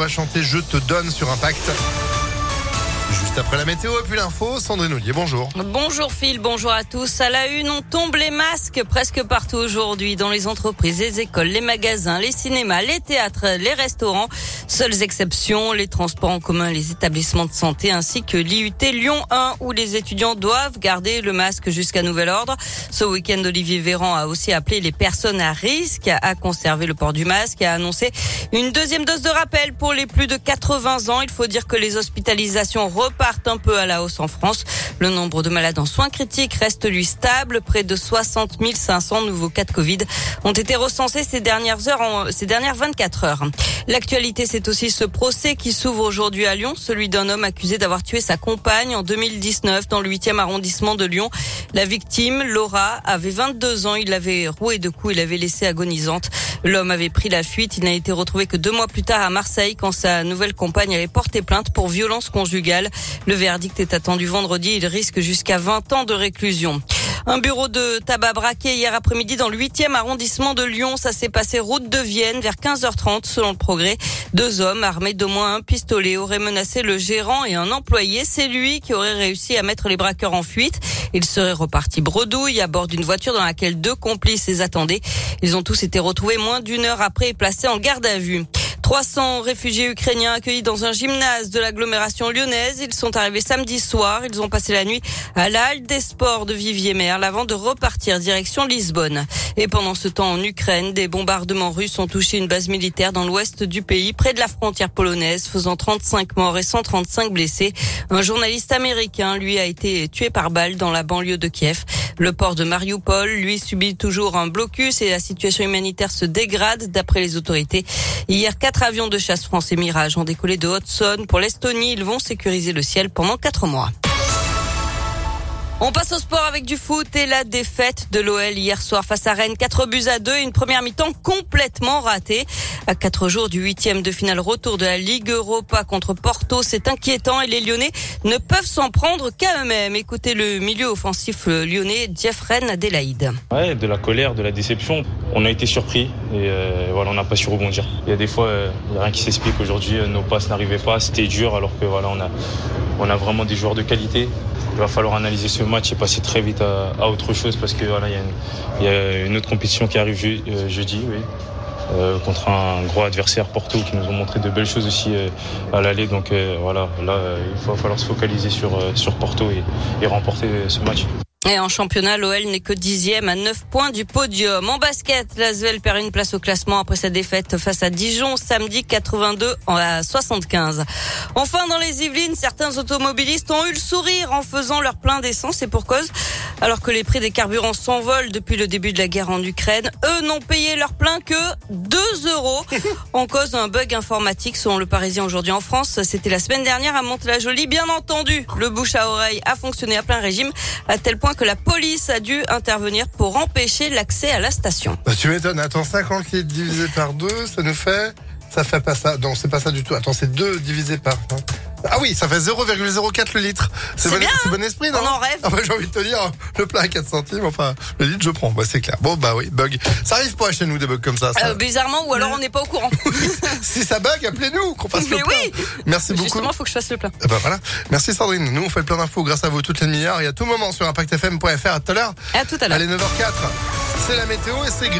va chanter Je te donne sur Impact. Juste après la météo et puis l'info, Sandrine Ollier, bonjour. Bonjour Phil, bonjour à tous. À la une, on tombe les masques presque partout aujourd'hui dans les entreprises, les écoles, les magasins, les cinémas, les théâtres, les restaurants. Seules exceptions, les transports en commun, les établissements de santé ainsi que l'IUT Lyon 1 où les étudiants doivent garder le masque jusqu'à nouvel ordre. Ce week-end, Olivier Véran a aussi appelé les personnes à risque à conserver le port du masque et a annoncé une deuxième dose de rappel pour les plus de 80 ans. Il faut dire que les hospitalisations repartent un peu à la hausse en France. Le nombre de malades en soins critiques reste lui stable. Près de 60 500 nouveaux cas de Covid ont été recensés ces dernières heures, ces dernières 24 heures. L'actualité, c'est aussi ce procès qui s'ouvre aujourd'hui à Lyon, celui d'un homme accusé d'avoir tué sa compagne en 2019 dans le 8e arrondissement de Lyon. La victime, Laura, avait 22 ans. Il l'avait roué de coups, il l'avait laissée agonisante. L'homme avait pris la fuite. Il n'a été retrouvé que deux mois plus tard à Marseille quand sa nouvelle compagne avait porté plainte pour violence conjugale. Le verdict est attendu vendredi. Il risque jusqu'à 20 ans de réclusion. Un bureau de tabac braqué hier après-midi dans le 8e arrondissement de Lyon. Ça s'est passé route de Vienne vers 15h30 selon le progrès. Deux hommes armés d'au moins un pistolet auraient menacé le gérant et un employé. C'est lui qui aurait réussi à mettre les braqueurs en fuite. Il serait reparti bredouille à bord d'une voiture dans laquelle deux complices les attendaient. Ils ont tous été retrouvés moins d'une heure après et placés en garde à vue. 300 réfugiés ukrainiens accueillis dans un gymnase de l'agglomération lyonnaise. Ils sont arrivés samedi soir. Ils ont passé la nuit à la halle des sports de Vivier-Merle avant de repartir direction Lisbonne. Et pendant ce temps en Ukraine, des bombardements russes ont touché une base militaire dans l'ouest du pays, près de la frontière polonaise, faisant 35 morts et 135 blessés. Un journaliste américain, lui, a été tué par balle dans la banlieue de Kiev. Le port de Mariupol, lui, subit toujours un blocus et la situation humanitaire se dégrade d'après les autorités. Hier, quatre avions de chasse français Mirage ont décollé de Hudson pour l'Estonie. Ils vont sécuriser le ciel pendant quatre mois. On passe au sport avec du foot et la défaite de l'OL hier soir face à Rennes. 4 buts à 2 une première mi-temps complètement ratée. À 4 jours du huitième de finale retour de la Ligue Europa contre Porto, c'est inquiétant et les Lyonnais ne peuvent s'en prendre qu'à eux-mêmes. Écoutez le milieu offensif lyonnais Jeffren Adelaide. Ouais, de la colère, de la déception. On a été surpris et euh, voilà, on n'a pas su rebondir. Il y a des fois, euh, il n'y a rien qui s'explique aujourd'hui. Nos passes n'arrivaient pas, c'était dur alors que voilà, on a, on a vraiment des joueurs de qualité. Il va falloir analyser ce match et passer très vite à, autre chose parce que voilà, il y, a une autre compétition qui arrive euh, jeudi, oui. Euh, contre un gros adversaire Porto qui nous ont montré de belles choses aussi euh, à l'aller. Donc voilà, là il va falloir se focaliser sur, sur Porto et remporter ce match. Et en championnat, l'OL n'est que dixième à 9 points du podium. En basket, l'Asvel perd une place au classement après sa défaite face à Dijon samedi 82 à 75. Enfin, dans les Yvelines, certains automobilistes ont eu le sourire en faisant leur plein d'essence et pour cause. Alors que les prix des carburants s'envolent depuis le début de la guerre en Ukraine, eux n'ont payé leur plein que 2 euros. En cause d'un bug informatique selon le Parisien aujourd'hui en France. C'était la semaine dernière à Mantes-la-Jolie. Bien entendu, le bouche à oreille a fonctionné à plein régime à tel point que la police a dû intervenir pour empêcher l'accès à la station. Bah, tu m'étonnes. Attends, 50 litres divisé par 2, ça nous fait... Ça fait pas ça. Non, c'est pas ça du tout. Attends, c'est 2 divisé par... Ah oui, ça fait 0,04 le litre. C'est bon, bon, esprit, non On en rêve. Ah bah, j'ai envie de te dire, le plat à 4 centimes, enfin, le litre, je prends. Bah, c'est clair. Bon, bah oui, bug. Ça arrive pas chez nous, des bugs comme ça. Euh, bizarrement, ou alors on n'est pas au courant. si ça bug, appelez-nous, qu'on fasse Mais le plein. oui. Merci beaucoup. Justement, faut que je fasse le plein. bah voilà. Merci Sandrine. Nous, on fait le plein d'infos grâce à vous toutes les demi-heures et à tout moment sur ImpactFM.fr. À tout à l'heure. À tout à l'heure. Allez, 9h04. C'est la météo et c'est gris.